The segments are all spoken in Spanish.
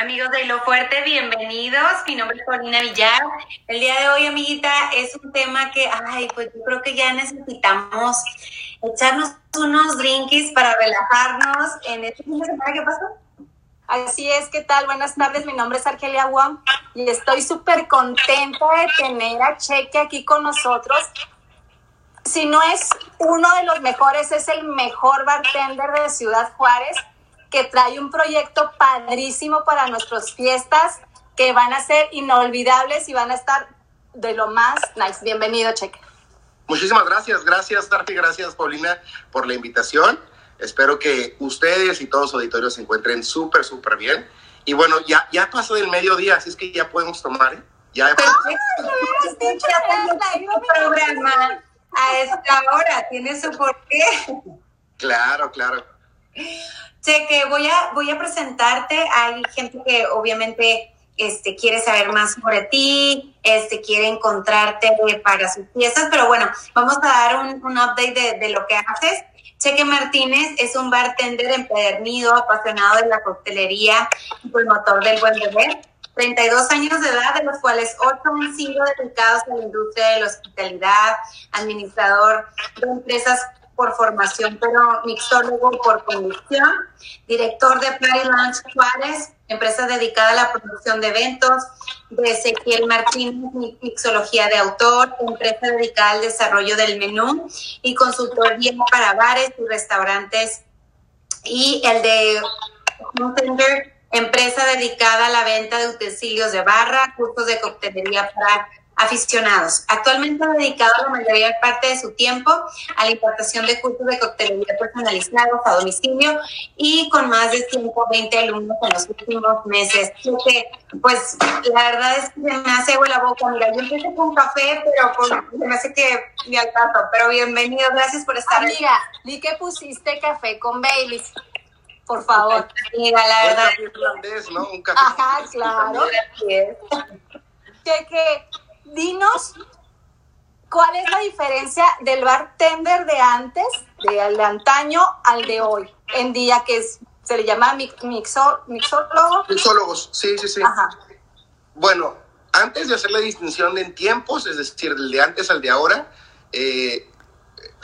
Amigos de Hilo Fuerte, bienvenidos. Mi nombre es Paulina Villar. El día de hoy, amiguita, es un tema que, ay, pues yo creo que ya necesitamos echarnos unos drinkies para relajarnos en este fin de semana. ¿Qué pasó? Así es, ¿qué tal? Buenas tardes, mi nombre es Argelia Wong y estoy súper contenta de tener a Cheque aquí con nosotros. Si no es uno de los mejores, es el mejor bartender de Ciudad Juárez que trae un proyecto padrísimo para nuestras fiestas que van a ser inolvidables y van a estar de lo más nice. Bienvenido, Cheque. Muchísimas gracias, gracias, Darty, gracias, Paulina, por la invitación. Espero que ustedes y todos los auditorios se encuentren súper, súper bien. Y bueno, ya, ya pasó del mediodía, así es que ya podemos tomar, ¿eh? Ya podemos... programa a esta hora, tiene su porqué. Claro, claro. Sé que voy a, voy a presentarte. Hay gente que obviamente este, quiere saber más sobre ti, este, quiere encontrarte para sus piezas, pero bueno, vamos a dar un, un update de, de, lo que haces. Cheque Martínez es un bartender empedernido, apasionado de la coctelería y promotor del buen beber. 32 años de edad, de los cuales 8 han sido dedicados a la industria de la hospitalidad, administrador de empresas por formación, pero mixólogo por conducción, director de Party Lounge Juárez, empresa dedicada a la producción de eventos, de Ezequiel Martínez, mixología de autor, empresa dedicada al desarrollo del menú y consultoría para bares y restaurantes, y el de empresa dedicada a la venta de utensilios de barra, cursos de coctelería para aficionados. Actualmente ha dedicado la mayoría parte de su tiempo a la importación de cursos de coctelería personalizados a domicilio y con más de 120 alumnos en los últimos meses. Que, pues la verdad es que se me hace agua la boca. Mira, yo empecé con café, pero pues, me hace que ni al caso. Pero bienvenido, gracias por estar aquí. Amiga, di que pusiste café con Baileys. Por favor. Mira, la verdad. Un café ¿no? Un café Ajá, claro. Que, que dinos cuál es la diferencia del bartender de antes, de antaño, al de hoy, en día que es, se le llama mixo, mixólogo. Mixólogos, sí, sí, sí. Bueno, antes de hacer la distinción en tiempos, es decir, del de antes al de ahora, eh,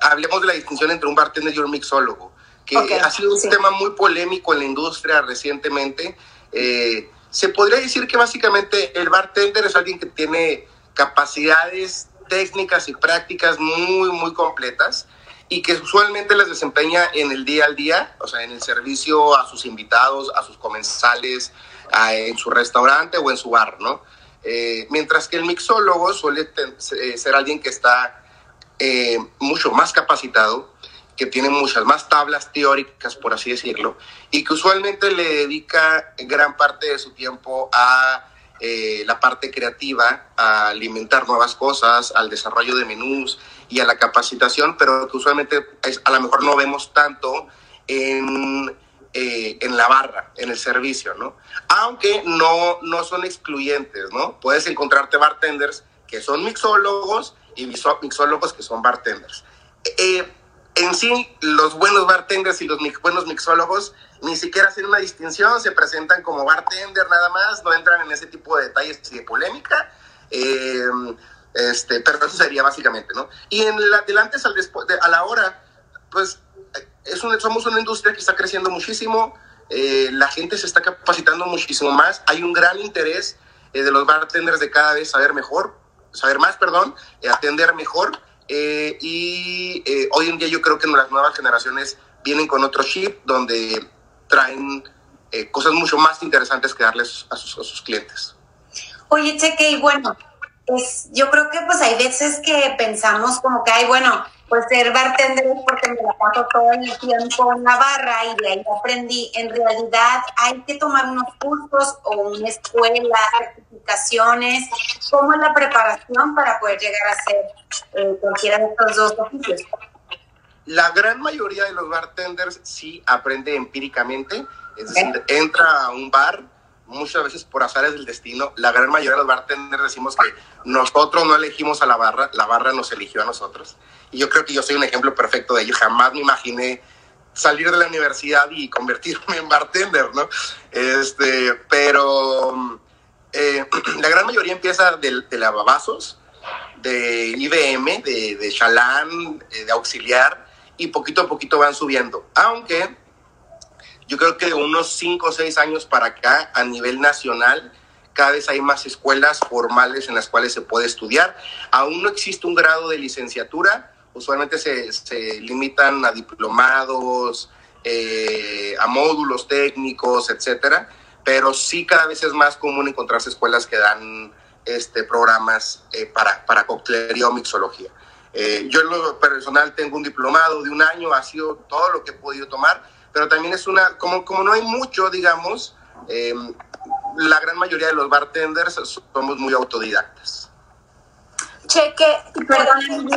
hablemos de la distinción entre un bartender y un mixólogo, que ha sido un tema muy polémico en la industria recientemente. Eh, se podría decir que básicamente el bartender es alguien que tiene capacidades técnicas y prácticas muy, muy completas y que usualmente las desempeña en el día al día, o sea, en el servicio a sus invitados, a sus comensales, en su restaurante o en su bar, ¿no? Eh, mientras que el mixólogo suele eh, ser alguien que está eh, mucho más capacitado, que tiene muchas más tablas teóricas, por así decirlo, y que usualmente le dedica gran parte de su tiempo a eh, la parte creativa, a alimentar nuevas cosas, al desarrollo de menús y a la capacitación, pero que usualmente a lo mejor no vemos tanto en, eh, en la barra, en el servicio, ¿no? Aunque no, no son excluyentes, ¿no? Puedes encontrarte bartenders que son mixólogos y mixólogos que son bartenders. Eh, en sí, los buenos bartenders y los buenos mixólogos ni siquiera hacen una distinción, se presentan como bartender nada más, no entran en ese tipo de detalles y de polémica. Eh, este, pero eso sería básicamente, ¿no? Y en la, del antes al después, a la hora, pues es un, somos una industria que está creciendo muchísimo, eh, la gente se está capacitando muchísimo más, hay un gran interés eh, de los bartenders de cada vez saber mejor, saber más, perdón, atender mejor. Y hoy en día yo creo que las nuevas generaciones vienen con otro chip donde traen eh, cosas mucho más interesantes que darles a sus, a sus clientes. Oye, Cheque, y bueno, pues yo creo que pues hay veces que pensamos como que, ay, bueno, pues ser bartender es porque me la paso todo el tiempo en la barra y de ahí aprendí. En realidad hay que tomar unos cursos o una escuela, certificaciones. ¿Cómo es la preparación para poder llegar a ser eh, cualquiera de estos dos oficios? La gran mayoría de los bartenders sí aprende empíricamente, es decir, entra a un bar, muchas veces por azares del destino, la gran mayoría de los bartenders decimos que nosotros no elegimos a la barra, la barra nos eligió a nosotros. Y yo creo que yo soy un ejemplo perfecto de ello. Jamás me imaginé salir de la universidad y convertirme en bartender, ¿no? Este, pero eh, la gran mayoría empieza de, de lavabazos, de IBM, de, de Chalán, eh, de auxiliar, y poquito a poquito van subiendo. Aunque yo creo que de unos 5 o 6 años para acá, a nivel nacional, cada vez hay más escuelas formales en las cuales se puede estudiar. Aún no existe un grado de licenciatura, usualmente se, se limitan a diplomados, eh, a módulos técnicos, etcétera, pero sí cada vez es más común encontrarse escuelas que dan este, programas eh, para, para coctelería o mixología. Eh, yo en lo personal tengo un diplomado de un año, ha sido todo lo que he podido tomar, pero también es una, como, como no hay mucho, digamos, eh, la gran mayoría de los bartenders somos muy autodidactas. Cheque, perdón,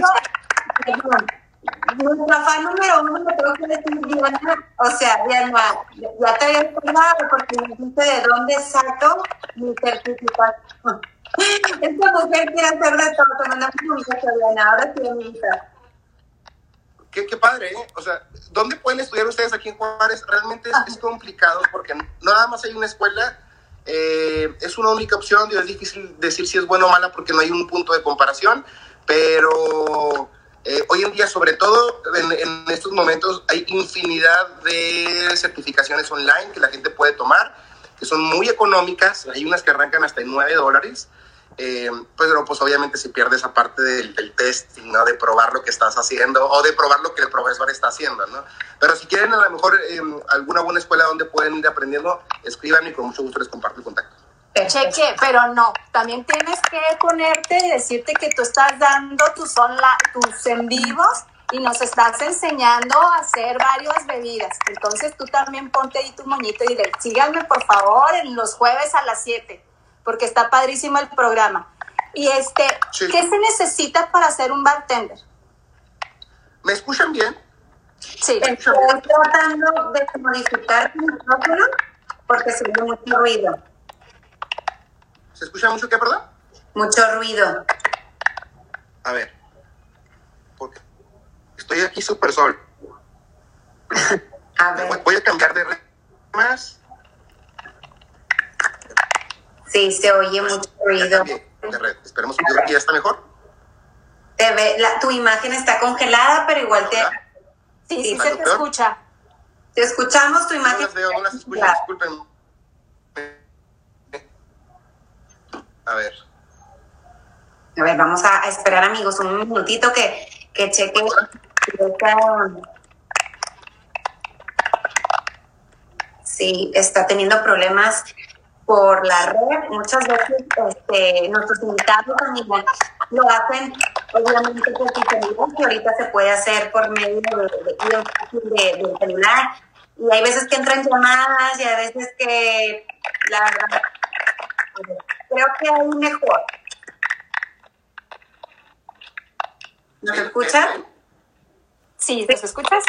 nuestra fan número uno, creo que decir Diana, o sea, Diana, ya te había explicado porque me dijiste de dónde saco mi certificación. Esta mujer quiere hacer de todo, te mandamos un mensaje, Diana, ahora sí, amiguita. Qué, qué padre, ¿eh? O sea, ¿dónde pueden estudiar ustedes aquí en Juárez? Realmente es, es complicado porque no nada más hay una escuela, eh, es una única opción, es difícil decir si es buena o mala porque no hay un punto de comparación, pero eh, hoy en día, sobre todo en, en, estos momentos, hay infinidad de certificaciones online que la gente puede tomar, que son muy económicas, hay unas que arrancan hasta en 9 dólares, eh, pero pues obviamente se pierde esa parte del, del testing, ¿no? De probar lo que estás haciendo o de probar lo que el profesor está haciendo, ¿no? Pero si quieren a lo mejor eh, alguna buena escuela donde pueden ir aprendiendo, escriban y con mucho gusto les comparto el contacto. Cheque, pero no, también tienes que ponerte y decirte que tú estás dando tus, online, tus en vivos y nos estás enseñando a hacer varias bebidas. Entonces tú también ponte ahí tu moñito y dile, síganme por favor en los jueves a las 7, porque está padrísimo el programa. Y este, sí. ¿qué se necesita para ser un bartender? ¿Me escuchan bien? Sí. Estoy tratando de modificar mi micrófono porque se ve mucho ruido. ¿Se escucha mucho qué, perdón? Mucho ruido. A ver. Porque estoy aquí súper sol. A ver. Voy a cambiar de red más. Sí, se oye mucho ruido. Esperemos que ya está mejor. Te ve, la, tu imagen está congelada, pero igual te. Sí, sí, se te escucha. Te escuchamos, tu imagen. No las veo, no las escucho, disculpen. A ver. A ver, vamos a, a esperar, amigos, un minutito que, que cheque. Sí, está teniendo problemas por la red. Muchas veces este, nuestros invitados también lo hacen, obviamente, por su celular, que ahorita se puede hacer por medio de, de, de, celular. Y hay veces que entran llamadas y hay veces que, la verdad, creo que hay mejor. ¿Nos escuchan? Sí, ¿nos escuchas?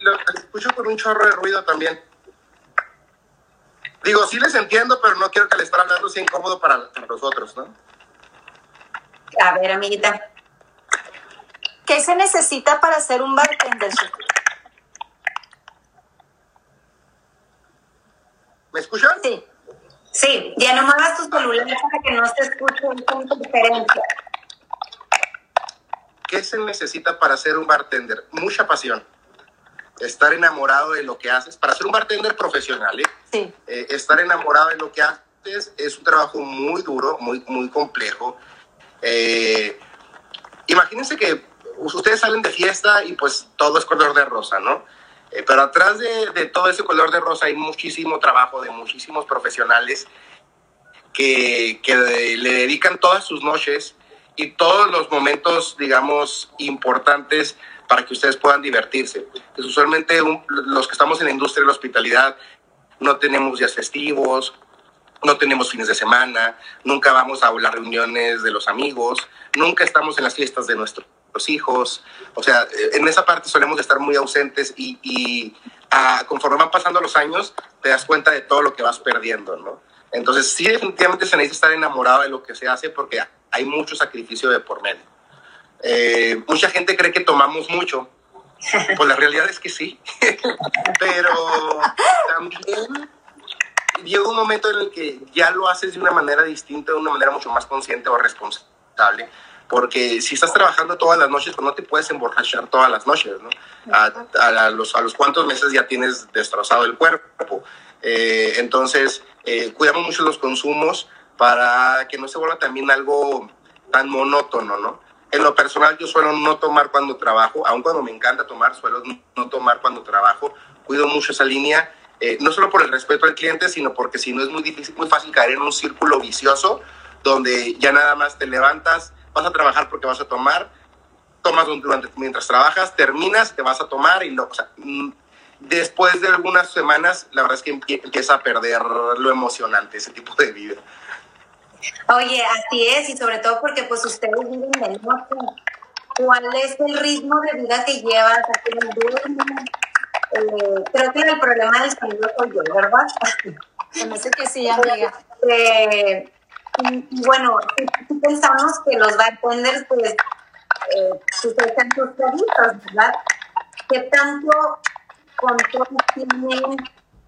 Lo escucho con un chorro de ruido también. Digo, sí les entiendo, pero no quiero que al estar hablando sea incómodo para, para nosotros, ¿no? A ver, amiguita. ¿Qué se necesita para ser un bartender? ¿Me escuchan? Sí. Sí, ya no muevas tu celular para que no se escuche con diferencia. ¿Qué se necesita para ser un bartender? Mucha pasión. Estar enamorado de lo que haces. Para ser un bartender profesional, ¿eh? Sí. Eh, estar enamorado de lo que haces es un trabajo muy duro, muy, muy complejo. Eh, imagínense que ustedes salen de fiesta y pues todo es color de rosa, ¿no? Eh, pero atrás de, de, todo ese color de rosa hay muchísimo trabajo de muchísimos profesionales que, que le dedican todas sus noches y todos los momentos, digamos, importantes para que ustedes puedan divertirse. Usualmente un, los que estamos en la industria de la hospitalidad no tenemos días festivos, no tenemos fines de semana, nunca vamos a las reuniones de los amigos, nunca estamos en las fiestas de nuestros hijos. O sea, en esa parte solemos estar muy ausentes y, y a, conforme van pasando los años, te das cuenta de todo lo que vas perdiendo, ¿no? Entonces, sí, definitivamente se necesita estar enamorado de lo que se hace porque hay mucho sacrificio de por medio. Eh, mucha gente cree que tomamos mucho Pues la realidad es que sí, pero también llega un momento en el que ya lo haces de una manera distinta, de una manera mucho más consciente o responsable, porque si estás trabajando todas las noches, pues no te puedes emborrachar todas las noches, ¿no? A, los, a los cuantos meses ya tienes destrozado el cuerpo. Eh, entonces, eh, cuidamos mucho los consumos para que no se vuelva también algo tan monótono, ¿no? En lo personal, yo suelo no tomar cuando trabajo, aun cuando me encanta tomar, suelo no tomar cuando trabajo. Cuido mucho esa línea eh, no solo por el respeto al cliente, sino porque si no es muy difícil, muy fácil caer en un círculo vicioso donde ya nada más te levantas, vas a trabajar porque vas a tomar, tomas durante, mientras trabajas, terminas, te vas a tomar y lo, o sea, mm, después de algunas semanas, la verdad es que empieza a perder lo emocionante ese tipo de vida. Oye, así es, y sobre todo porque pues ustedes viven de noche. ¿Cuál es el ritmo de vida que llevas? ¿A qué eh, creo que el problema del sonido soy yo, ¿verdad? Me hace que sí, amiga. Eh, y, bueno, si, pensamos que los bartenders, pues, eh, sucedan sus servicios, ¿verdad? ¿Qué tanto control tienen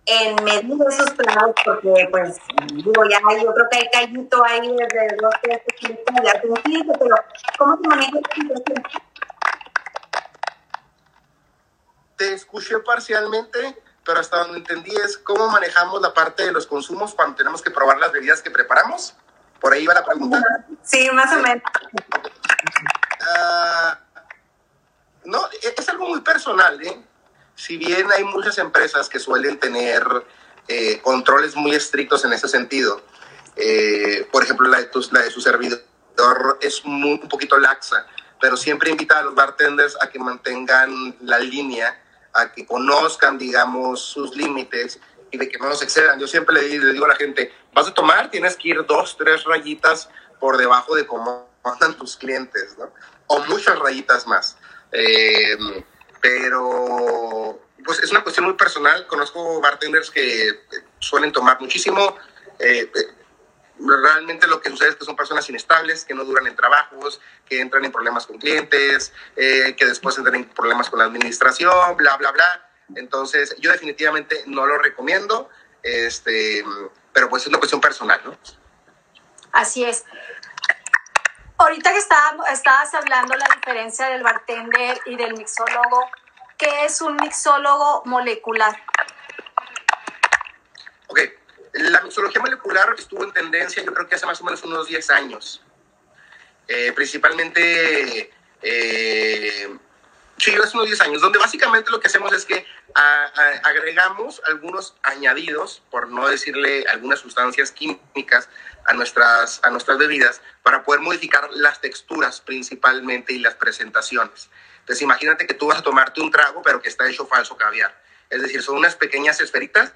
en medir esos planos? Porque, pues, digo, ya yo creo que hay callito ahí desde dos, tres, ya pero ¿cómo se maneja esta situación? te escuché parcialmente, pero hasta donde entendí es cómo manejamos la parte de los consumos cuando tenemos que probar las bebidas que preparamos. ¿Por ahí va la pregunta? Sí, más o menos. Ah, no, es algo muy personal, ¿eh? Si bien hay muchas empresas que suelen tener eh, controles muy estrictos en ese sentido, eh, por ejemplo, la de, la de su servidor es un poquito laxa, pero siempre invita a los bartenders a que mantengan la línea a que conozcan, digamos, sus límites y de que no los excedan. Yo siempre le, digo a la gente, vas a tomar, tienes que ir dos, tres rayitas por debajo de cómo andan tus clientes, ¿no? O muchas rayitas más. Eh, pero, pues es una cuestión muy personal. Conozco bartenders que suelen tomar muchísimo. Eh, realmente lo que sucede es que son personas inestables, que no duran en trabajos, que entran en problemas con clientes, eh, que después entran en problemas con la administración, bla, bla, bla. Entonces, yo definitivamente no lo recomiendo, este, pero pues es una cuestión personal, ¿no? Así es. Ahorita que estabas, hablando la diferencia del bartender y del mixólogo, ¿qué es un mixólogo molecular? Ok, la mixología molecular estuvo en tendencia yo creo que hace más o menos unos 10 años. Eh, principalmente, eh, sí, hace unos 10 años, donde básicamente lo que hacemos es que agregamos algunos añadidos, por no decirle algunas sustancias químicas a nuestras, a nuestras bebidas, para poder modificar las texturas principalmente y las presentaciones. Entonces imagínate que tú vas a tomarte un trago, pero que está hecho falso caviar. Es decir, son unas pequeñas esferitas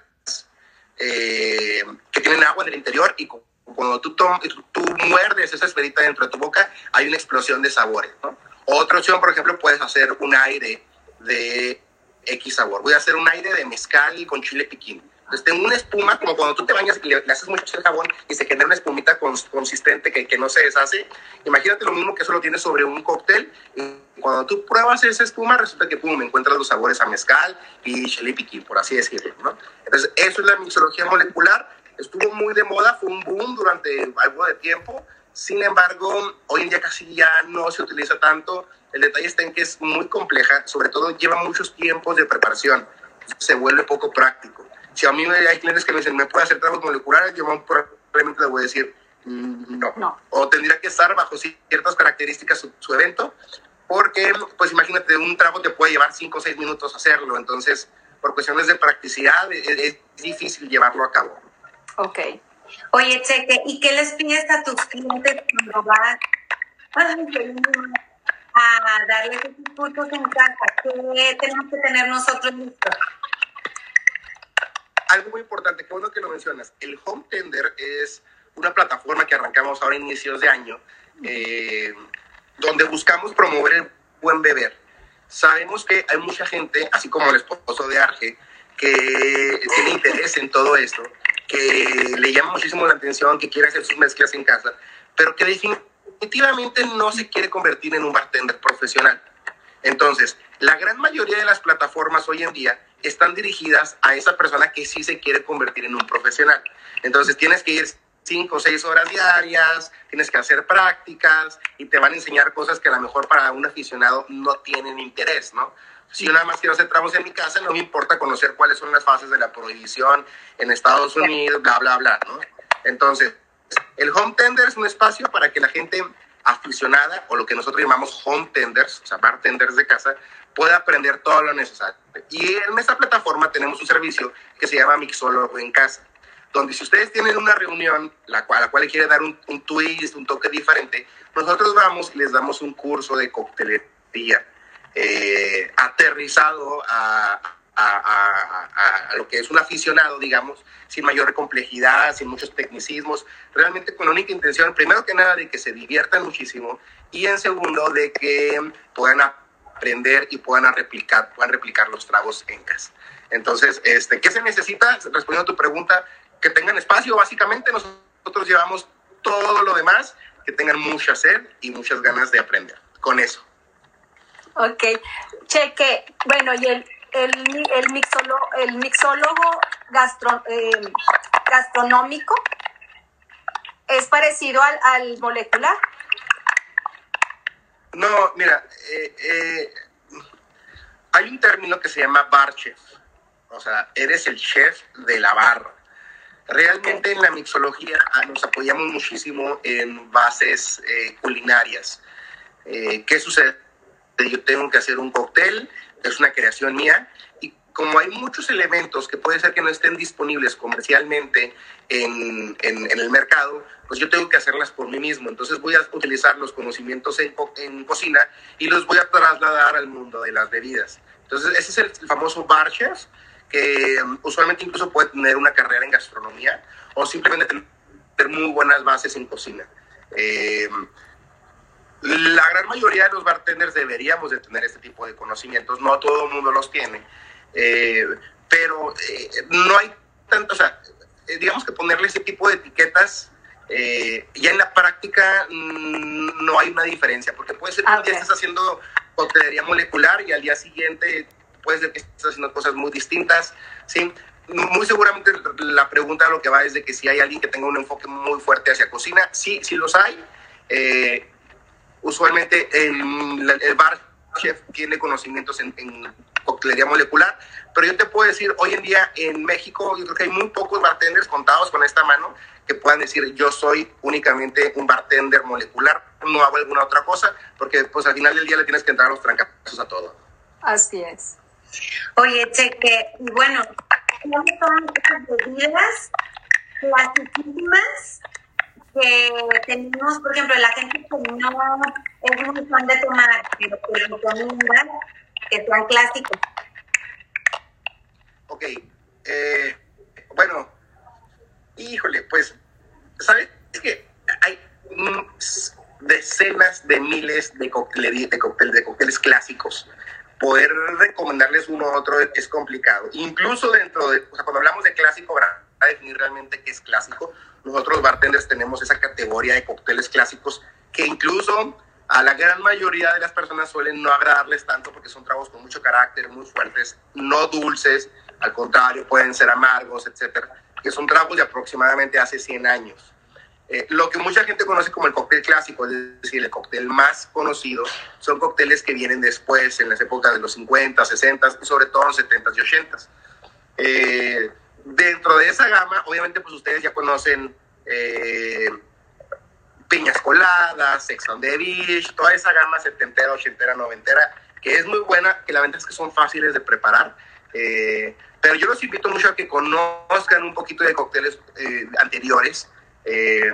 eh, que tienen agua en el interior y cuando tú, tú muerdes esa esferita dentro de tu boca, hay una explosión de sabores. Otra opción, por ejemplo, puedes hacer un aire de X sabor. Voy a hacer un aire de mezcal con chile piquín. Entonces tengo una espuma, como cuando tú te bañas y le, haces mucho el jabón y se genera una espumita consistente que, que, no se deshace. Imagínate lo mismo que eso lo tienes sobre un cóctel. Y cuando tú pruebas esa espuma, resulta que pum, encuentras los sabores a mezcal y chile piquín, por así decirlo. ¿no? Entonces, eso es la mixología molecular. Estuvo muy de moda, fue un boom durante algo de tiempo. Sin embargo, hoy en día casi ya no se utiliza tanto. El detalle está en que es muy compleja, sobre todo lleva muchos tiempos de preparación. Se vuelve poco práctico. Si a mí hay clientes que me dicen, ¿me puede hacer trabajos moleculares? Yo probablemente le voy a decir, mm, no. O tendría que estar bajo ciertas características su, evento, porque, pues imagínate, un trago te puede llevar 5 o 6 minutos hacerlo. Entonces, por cuestiones de practicidad, e, e, es, difícil llevarlo a cabo. Ok. Oye, Cheque, ¿y qué les pides a tus clientes cuando van a darles esos cursos en casa? ¿Qué tenemos que tener nosotros listos? algo muy importante, qué bueno que lo mencionas. El Home Tender es una plataforma que arrancamos ahora a inicios de año, eh, donde buscamos promover el buen beber. Sabemos que hay mucha gente, así como el esposo de Arge, que tiene interés en todo esto, que le llama muchísimo la atención, que quiere hacer sus mezclas en casa, pero que definitivamente no se quiere convertir en un bartender profesional. Entonces, La gran mayoría de las plataformas hoy en día están dirigidas a esa persona que sí se quiere convertir en un profesional. Entonces tienes que ir cinco o seis horas diarias, tienes que hacer prácticas y te van a enseñar cosas que a lo mejor para un aficionado no tienen interés, ¿no? Si yo nada más quiero hacer tramos en mi casa, no me importa conocer cuáles son las fases de la prohibición en Estados Unidos, bla, bla, bla, ¿no? Entonces, el home tender es un espacio para que la gente aficionada o lo que nosotros llamamos home tenders, o sea, bartenders de casa, pueda aprender todo lo necesario. Y en esta plataforma tenemos un servicio que se llama Mixólogo en casa donde si ustedes tienen una reunión la cual, a la cual quiere dar un, un twist, un toque diferente, nosotros vamos y les damos un curso de coctelería eh, aterrizado a, lo que es un aficionado, digamos, sin mayor complejidad, sin muchos tecnicismos, realmente con la única intención, primero que nada, de que se diviertan muchísimo y en segundo, de que puedan aprender y puedan replicar, puedan replicar los tragos en casa. Entonces, este, ¿qué se necesita? Respondiendo a tu pregunta, que tengan espacio, básicamente nosotros llevamos todo lo demás, que tengan mucha sed y muchas ganas de aprender. Con eso. Ok, cheque, bueno, y el, el, el, mixólogo, el mixólogo gastro, eh, gastronómico es parecido al, al, molecular. No, mira, eh, eh, hay un término que se llama bar chef, o sea, eres el chef de la barra. Realmente en la mixología ah, nos apoyamos muchísimo en bases eh, culinarias. Eh, ¿Qué sucede? Yo tengo que hacer un cóctel, es una creación mía, y como hay muchos elementos que puede ser que no estén disponibles comercialmente en, en, el mercado, pues yo tengo que hacerlas por mí mismo. Entonces voy a utilizar los conocimientos en, en cocina y los voy a trasladar al mundo de las bebidas. Entonces ese es el famoso bar chef, que um, usualmente incluso puede tener una carrera en gastronomía o simplemente tener muy buenas bases en cocina. Eh, la gran mayoría de los bartenders deberíamos de tener este tipo de conocimientos, no todo el mundo los tiene, eh, pero eh, no hay tanto, o sea, digamos que ponerle ese tipo de etiquetas ya en la práctica mm, no hay una diferencia, porque puede ser que un día estés haciendo coctelería molecular y al día siguiente puede ser que estés haciendo cosas muy distintas, ¿sí? Muy seguramente la pregunta lo que va es de que si hay alguien que tenga un enfoque muy fuerte hacia cocina, sí, sí los hay. Eh, usualmente el, el, bar chef tiene conocimientos en, en, coctelería molecular, pero yo te puedo decir, hoy en día en México yo creo que hay muy pocos bartenders contados con esta mano que puedan decir yo soy únicamente un bartender molecular, no hago alguna otra cosa, porque pues al final del día le tienes que entrar los trancazos a todo. Así es. Oye, Cheque, y bueno, ¿cuáles son esas bebidas clasiquísimas que tenemos? Por ejemplo, la gente que no es muy fan de tomar, pero que recomienda que sean clásicos. Ok, eh, bueno, híjole, pues, ¿sabes? Es que hay decenas de miles de cócteles, de, cócteles, de cócteles clásicos poder recomendarles uno u otro es complicado. Incluso dentro de, o sea, cuando hablamos de clásico, para definir realmente qué es clásico, nosotros bartenders tenemos esa categoría de cócteles clásicos que incluso a la gran mayoría de las personas suelen no agradarles tanto porque son tragos con mucho carácter, muy fuertes, no dulces, al contrario, pueden ser amargos, etcétera, que son tragos de aproximadamente hace 100 años. Eh, lo que mucha gente conoce como el cóctel clásico, es decir, el cóctel más conocido, son cócteles que vienen después, en las épocas de los 50, 60, y sobre todo en los 70 y 80. Eh, dentro de esa gama, obviamente, pues ustedes ya conocen eh, Piñas Coladas, Sex on the Beach, toda esa gama setentera, ochentera, noventera, que es muy buena, que la ventaja es que son fáciles de preparar. pero yo los invito mucho a que conozcan un poquito de cócteles anteriores, eh,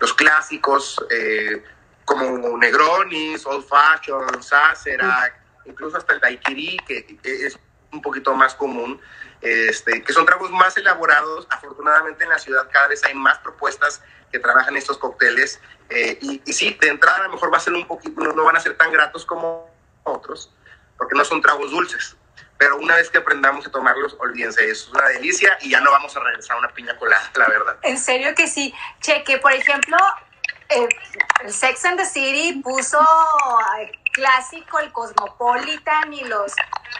los clásicos eh, como Negronis, Old Fashion, Sazerac, incluso hasta el Daiquiri, que es un poquito más común, este, que son tragos más elaborados. Afortunadamente en la ciudad cada vez hay más propuestas que trabajan estos cócteles. Eh, y, y, sí, de entrada a lo mejor va a ser un poquito, no, no van a ser tan gratos como otros, porque no son tragos dulces pero una vez que aprendamos a tomarlos, olvídense, es una delicia y ya no vamos a regresar a una piña colada, la verdad. En serio que sí. Cheque, por ejemplo, eh, el Sex and the City puso clásico, el Cosmopolitan y los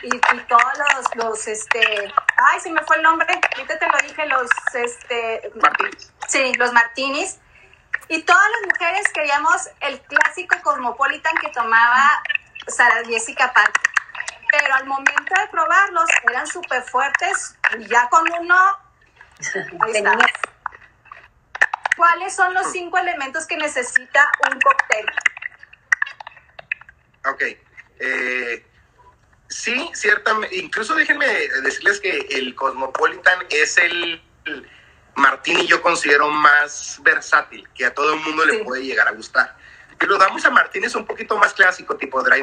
y, todos los, los, este, ay, se me fue el nombre, ahorita te lo dije, los, este, Martinis. Sí, los Martinis. Y todas las mujeres queríamos el clásico Cosmopolitan que tomaba Sara Jessica Parker. Pero al momento de probarlos eran súper fuertes y ya con uno... Ahí está. ¿Cuáles son los cinco elementos que necesita un cóctel? Ok. Eh, sí, ciertamente. Incluso déjenme decirles que el Cosmopolitan es el, Martini yo considero más versátil, que a todo el mundo le puede llegar a gustar. Y lo damos a Martini es un poquito más clásico, tipo Dry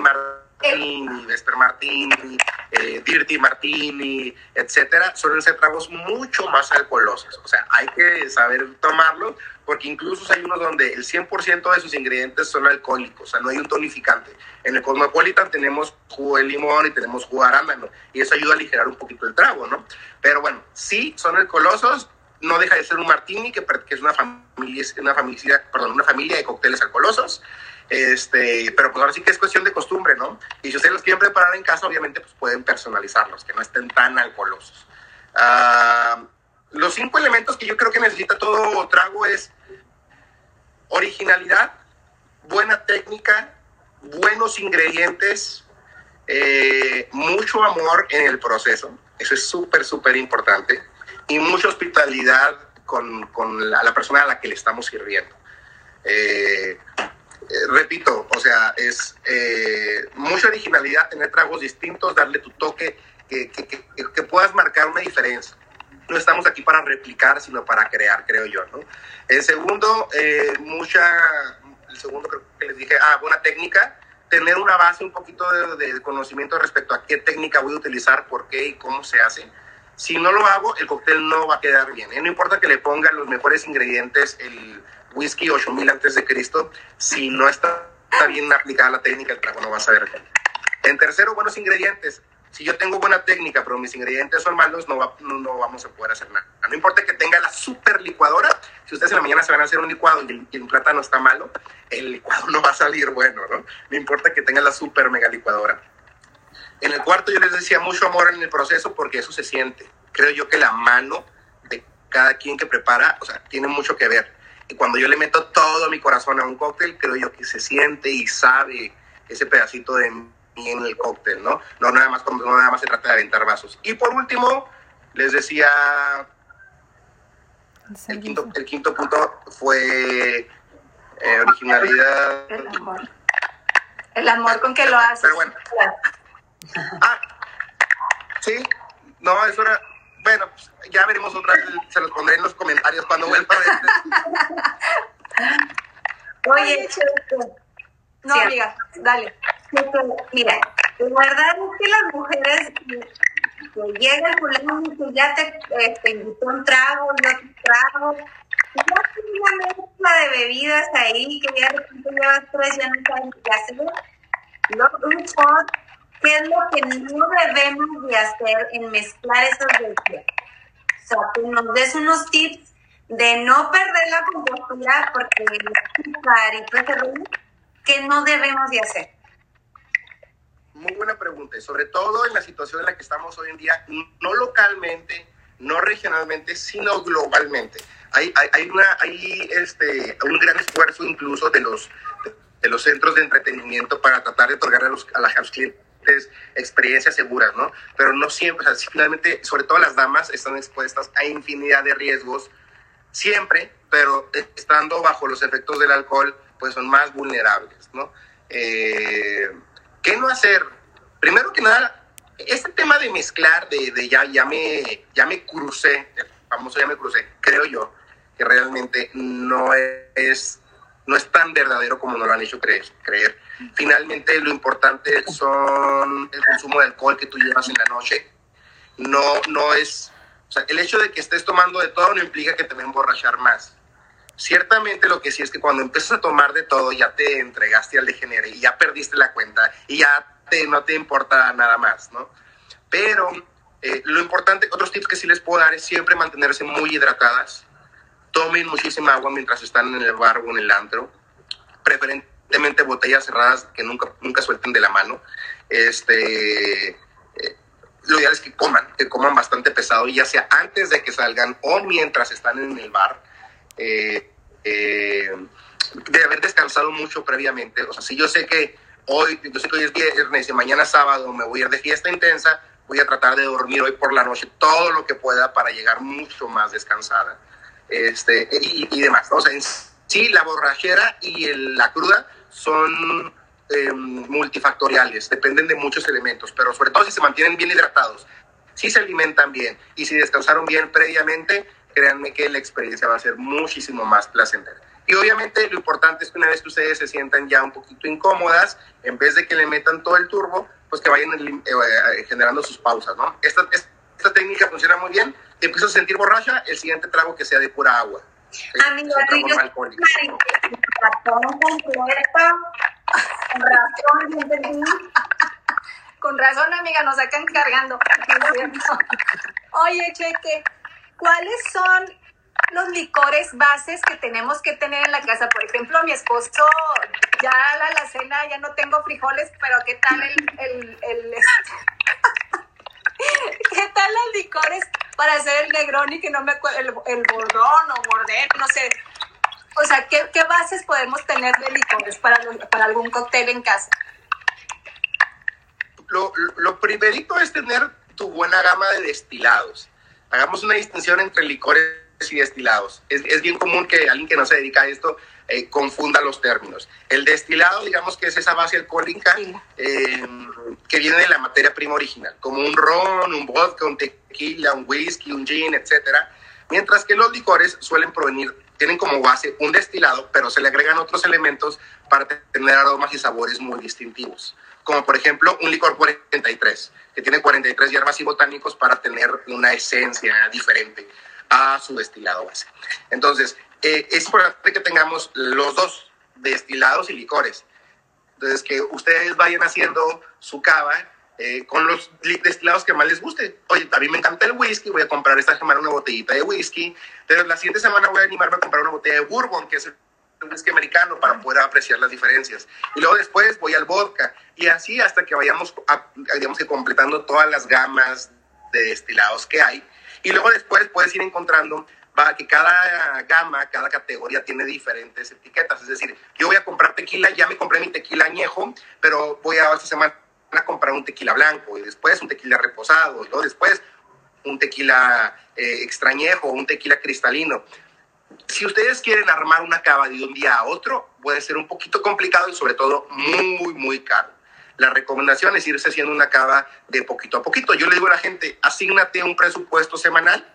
Martini, Vesper Martini, eh, Dirty Martini, etcétera. Suelen ser tragos mucho más alcoholosos. O sea, hay que saber tomarlo porque incluso hay unos donde el 100% de sus ingredientes son alcohólicos, o sea, no hay un tonificante. En el Cosmopolitan tenemos jugo de limón y tenemos jugo de arándano, y eso ayuda a aligerar un poquito el trago, ¿no? Pero bueno, sí, son alcoholosos, no deja de ser un martini, que, es una familia, una familia, perdón, una familia de cócteles alcoholosos, este, pero pues ahora sí que es cuestión de costumbre, ¿no? Y si ustedes los quieren preparar en casa, obviamente pues pueden personalizarlos, que no estén tan alcoholosos. Ah, los cinco elementos que yo creo que necesita todo trago es originalidad, buena técnica, buenos ingredientes, eh, mucho amor en el proceso. Eso es súper, súper importante. Y mucha hospitalidad con, con la, persona a la que le estamos sirviendo. Eh, repito, o sea, es mucha originalidad, tener tragos distintos, darle tu toque, que, puedas marcar una diferencia no estamos aquí para replicar, sino para crear, creo yo, ¿no? El segundo, eh, mucha, el segundo creo que les dije, ah, buena técnica, tener una base, un poquito de, conocimiento respecto a qué técnica voy a utilizar, por qué y cómo se hace. Si no lo hago, el cóctel no va a quedar bien. ¿eh? No importa que le ponga los mejores ingredientes, el whisky 8000 antes de Cristo, si no está, bien aplicada la técnica, el trago no va a saber. En tercero, buenos ingredientes si yo tengo buena técnica, pero mis ingredientes son malos, no, no, vamos a poder hacer nada. No importa que tenga la super licuadora, si ustedes en la mañana se van a hacer un licuado y el, plátano está malo, el licuado no va a salir bueno, ¿no? No importa que tenga la super mega licuadora. En el cuarto yo les decía mucho amor en el proceso porque eso se siente. Creo yo que la mano de cada quien que prepara, o sea, tiene mucho que ver. Y cuando yo le meto todo mi corazón a un cóctel, creo yo que se siente y sabe ese pedacito de en el cóctel, ¿no? No nada más, no nada más se trata de aventar vasos. Y por último, les decía, el quinto, el quinto punto fue eh, originalidad. El amor. El amor con que lo haces. Pero bueno. Ah, sí, no, eso era. Bueno, pues, ya veremos otra vez, se los pondré en los comentarios cuando vuelva a Oye, No, amiga, dale. Mira, la verdad es que las mujeres que llega el fulano y que ya te, este, invitó un trago y otro trago, ya tienes una mezcla de bebidas ahí que ya de repente llevas tres, ya no sabes qué hacer. Luego, un shot, ¿qué es lo que no debemos de hacer en mezclar esas bebidas? O sea, que nos des unos tips de no perder la compostura porque y que no debemos de hacer. Muy buena pregunta, sobre todo en la situación en la que estamos hoy en día, no localmente, no regionalmente, sino globalmente. Hay, hay, una, hay este, un gran esfuerzo incluso de los, de los centros de entretenimiento para tratar de otorgar a los, a los clientes experiencias seguras, ¿no? Pero no siempre, o finalmente, sobre todo las damas están expuestas a infinidad de riesgos, siempre, pero estando bajo los efectos del alcohol, pues son más vulnerables, ¿no? Eh, ¿Qué no hacer? Primero que nada, este tema de mezclar, de, de ya, ya, me, ya me crucé, el famoso ya me crucé, creo yo que realmente no es, no es tan verdadero como nos lo han hecho creer. creer. Finalmente, lo importante son el consumo de alcohol que tú llevas en la noche. No, no es, o sea, el hecho de que estés tomando de todo no implica que te va a emborrachar más. Ciertamente lo que sí es que cuando empiezas a tomar de todo ya te entregaste al degenere y ya perdiste la cuenta y ya te, no te importa nada más, ¿no? Pero eh, lo importante, otros tips que sí les puedo dar es siempre mantenerse muy hidratadas. Tomen muchísima agua mientras están en el bar o en el antro. Preferentemente botellas cerradas que nunca, nunca suelten de la mano. Este, eh, lo ideal es que coman, que coman bastante pesado, ya sea antes de que salgan o mientras están en el bar. Eh, eh, de haber descansado mucho previamente. O sea, si yo sé que hoy, yo sé que hoy es viernes y mañana sábado me voy a ir de fiesta intensa, voy a tratar de dormir hoy por la noche todo lo que pueda para llegar mucho más descansada este, y, demás. O sea, en sí, la borrachera y la cruda son em, multifactoriales, dependen de muchos elementos, pero sobre todo si se mantienen bien hidratados, si se alimentan bien y si descansaron bien previamente, créanme que la experiencia va a ser muchísimo más placentera. Y obviamente lo importante es que una vez que ustedes se sientan ya un poquito incómodas, en vez de que le metan todo el turbo, pues que vayan eh, eh, generando sus pausas, ¿no? Esta, esta técnica funciona muy bien. Te empiezas a sentir borracha, el siguiente trago que sea de pura agua. Amigo, yo con razón, Con razón, amiga, nos sacan cargando. Oye, Cheque, ¿cuáles son los licores bases que tenemos que tener en la casa. Por ejemplo, mi esposo, ya la, la cena, ya no tengo frijoles, pero ¿qué tal el, el, ¿Qué tal los licores para hacer el Negroni que no me el, el bordón o bordel, no sé? O sea, ¿qué, ¿qué, bases podemos tener de licores para, para algún cóctel en casa? Lo, lo primerito es tener tu buena gama de destilados. Hagamos una distinción entre licores y destilados. Es, es, bien común que alguien que no se dedica a esto eh, confunda los términos. El destilado, digamos que es esa base alcohólica eh, que viene de la materia prima original, como un ron, un vodka, un tequila, un whisky, un gin, etcétera. Mientras que los licores suelen provenir, tienen como base un destilado, pero se le agregan otros elementos para tener aromas y sabores muy distintivos. Como por ejemplo un licor 43, que tiene 43 hierbas y botánicos para tener una esencia diferente a su destilado base. Entonces, eh, es importante que tengamos los dos, destilados y licores. Entonces, que ustedes vayan haciendo su cava eh, con los destilados que más les guste. Oye, a mí me encanta el whisky, voy a comprar esta semana una botellita de whisky, pero la siguiente semana voy a animarme a comprar una botella de bourbon, que es el whisky americano, para poder apreciar las diferencias. Y luego después voy al vodka, y así hasta que vayamos, digamos que completando todas las gamas de destilados que hay y luego después puedes ir encontrando que cada gama, cada categoría tiene diferentes etiquetas. Es decir, yo voy a comprar tequila, ya me compré mi tequila añejo, pero voy a esta semana a comprar un tequila blanco y después un tequila reposado y luego después un tequila eh, extrañejo, un tequila cristalino. Si ustedes quieren armar una cava de un día a otro, puede ser un poquito complicado y sobre todo muy, muy caro. La recomendación es irse haciendo una cava de poquito a poquito. Yo le digo a la gente, asígnate un presupuesto semanal.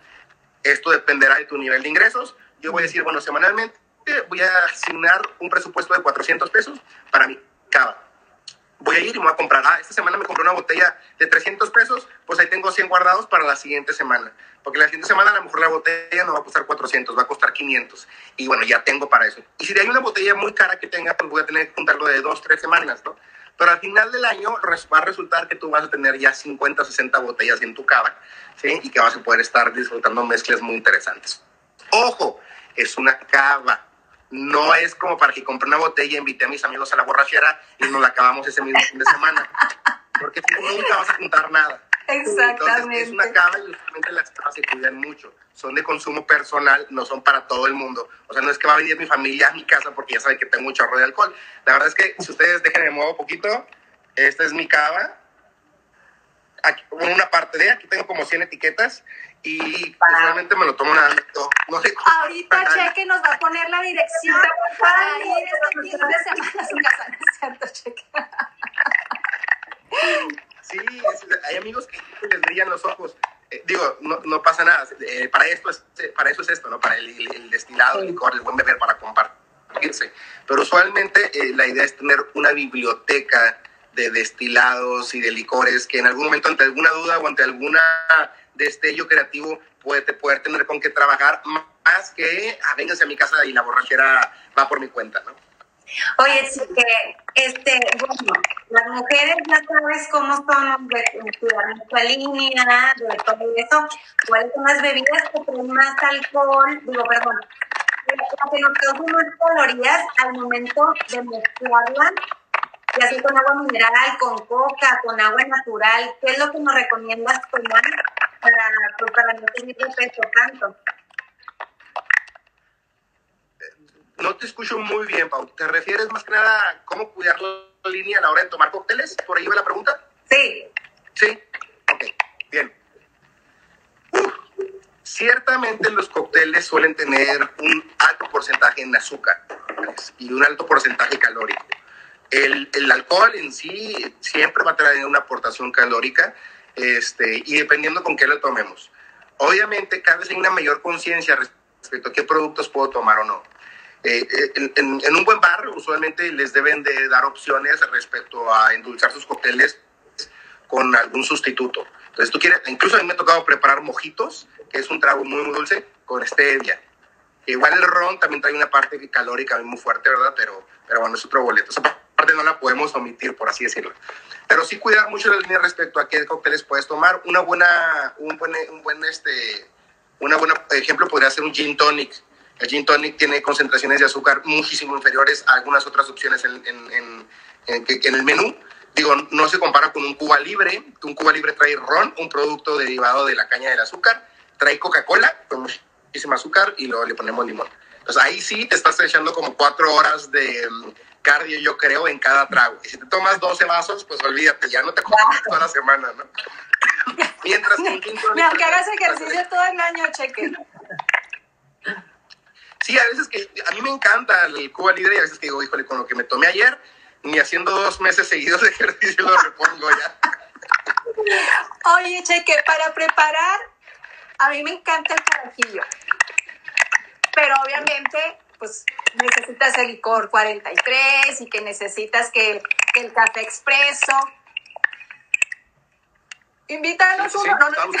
Esto dependerá de tu nivel de ingresos. Yo voy a decir, bueno, semanalmente voy a asignar un presupuesto de 400 pesos para mi cava. Voy a ir y voy a comprar. Ah, esta semana me compré una botella de 300 pesos, pues ahí tengo 100 guardados para la siguiente semana. Porque la siguiente semana a lo mejor la botella no va a costar 400, va a costar 500. Y bueno, ya tengo para eso. Y si hay una botella muy cara que tenga, pues voy a tener que juntarlo de dos, tres semanas, ¿no? Pero al final del año va a resultar que tú vas a tener ya 50, 60 botellas en tu cava, ¿sí? Y que vas a poder estar disfrutando mezclas muy interesantes. Ojo, es una cava. No es como para que compre una botella, invite a mis amigos a la borrachera y nos la acabamos ese mismo fin de semana. Porque tú nunca vas a juntar nada. Exactamente. es una cava y justamente las cavas se cuidan mucho. Son de consumo personal, no son para todo el mundo. O sea, no es que va a venir mi familia a mi casa porque ya saben que tengo un chorro de alcohol. La verdad es que si ustedes dejen de muevo poquito, esta es mi cava. Aquí, una parte de, aquí tengo como 100 etiquetas y realmente me lo tomo nada. No, sé Ahorita Cheque nos va a poner la dirección para ir este fin de semana a su casa. ¿No es cierto, Cheque? Sí, hay amigos que les brillan los ojos. Eh, digo, no, no, pasa nada. Eh, para, esto es, para eso es esto, ¿no? Para el, destilado, el licor, el buen beber, para compartirse. Pero usualmente eh, la idea es tener una biblioteca de destilados y de licores que en algún momento, ante alguna duda o ante alguna destello creativo, puede, poder tener con qué trabajar más que, ah, vénganse a mi casa y la borrachera va por mi cuenta, ¿no? Oye, sí que, este, bueno, las mujeres ya sabes cómo son de cuidar nuestra línea, de todo eso. ¿Cuáles son las bebidas que tienen más alcohol? Digo, perdón, las que nos cause más calorías al momento de mezclarla, ya sea con agua mineral, con coca, con agua natural, ¿qué es lo que nos recomiendas tomar para, pues, para no tener de peso tanto? No te escucho muy bien, Pau. ¿Te refieres más que nada a cómo cuidar la línea a la hora de tomar cócteles? ¿Por ahí va la pregunta? Sí. Sí. Ok, bien. Ciertamente los cócteles suelen tener un alto porcentaje en azúcar y un alto porcentaje calórico. El, el, alcohol en sí siempre va a traer una aportación calórica este, y dependiendo con qué lo tomemos. Obviamente cada vez hay una mayor conciencia respecto a qué productos puedo tomar o no. Eh, eh, en, en, un buen bar usualmente les deben de dar opciones respecto a endulzar sus cócteles con algún sustituto. Entonces tú quieres, incluso a mí me ha tocado preparar mojitos, que es un trago muy, dulce, con stevia. Igual el ron también trae una parte calórica muy fuerte, ¿verdad? Pero, pero bueno, es otro boleto. Esa parte no la podemos omitir, por así decirlo. Pero sí cuidar mucho la línea respecto a qué cócteles puedes tomar. Una buena, un buen, un buen este, una buena ejemplo podría ser un gin tonic el gin tonic tiene concentraciones de azúcar muchísimo inferiores a algunas otras opciones en, en, en, en, el menú. Digo, no se compara con un Cuba Libre. Un Cuba Libre trae ron, un producto derivado de la caña del azúcar. Trae Coca-Cola con muchísimo azúcar y luego le ponemos limón. Entonces ahí sí te estás echando como cuatro horas de mm, cardio, yo creo, en cada trago. Y si te tomas 12 vasos, pues olvídate, ya no te comes toda la semana, ¿no? Mientras que un gin tonic... que hagas ejercicio todo el año, cheque. Sí, a veces que a mí me encanta el Cuba Libre y a veces que digo, híjole, con lo que me tomé ayer, ni haciendo dos meses seguidos de ejercicio lo repongo ya. Oye, Cheque, para preparar, a mí me encanta el carajillo. Pero obviamente, pues necesitas el licor 43 y que necesitas que, el café expreso. Invítanos uno. no, no.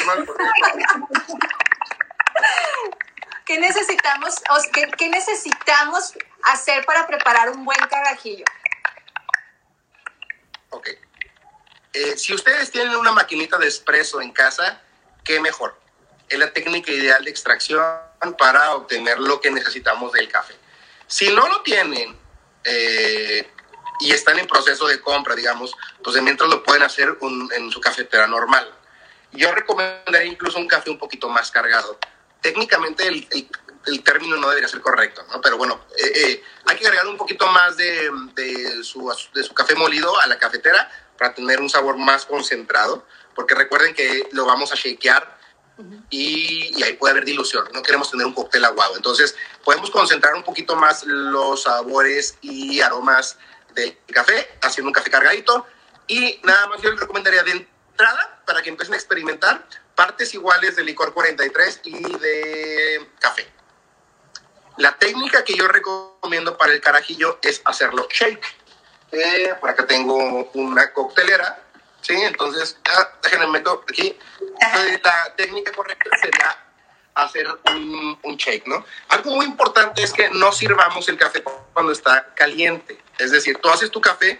¿Qué necesitamos, qué, necesitamos hacer para preparar un buen carajillo? Ok. Eh, si ustedes tienen una maquinita de espresso en casa, qué mejor. Es la técnica ideal de extracción para obtener lo que necesitamos del café. Si no lo tienen eh, y están en proceso de compra, digamos, pues de mientras lo pueden hacer en su cafetera normal. Yo recomendaría incluso un café un poquito más cargado técnicamente el, el, término no debería ser correcto, ¿no? Pero bueno, eh, eh, hay que agregar un poquito más de, de, su, de su café molido a la cafetera para tener un sabor más concentrado, porque recuerden que lo vamos a shakear y, y, ahí puede haber dilución. No queremos tener un cóctel aguado. Entonces, podemos concentrar un poquito más los sabores y aromas del café, haciendo un café cargadito. Y nada más yo les recomendaría de entrada, para que empiecen a experimentar, partes iguales de licor 43 y de café. La técnica que yo recomiendo para el carajillo es hacerlo shake. Eh, por acá tengo una coctelera, ¿sí? Entonces, ah, déjenme meto aquí. la técnica correcta sería hacer un, un, shake, ¿no? Algo muy importante es que no sirvamos el café cuando está caliente. Es decir, tú haces tu café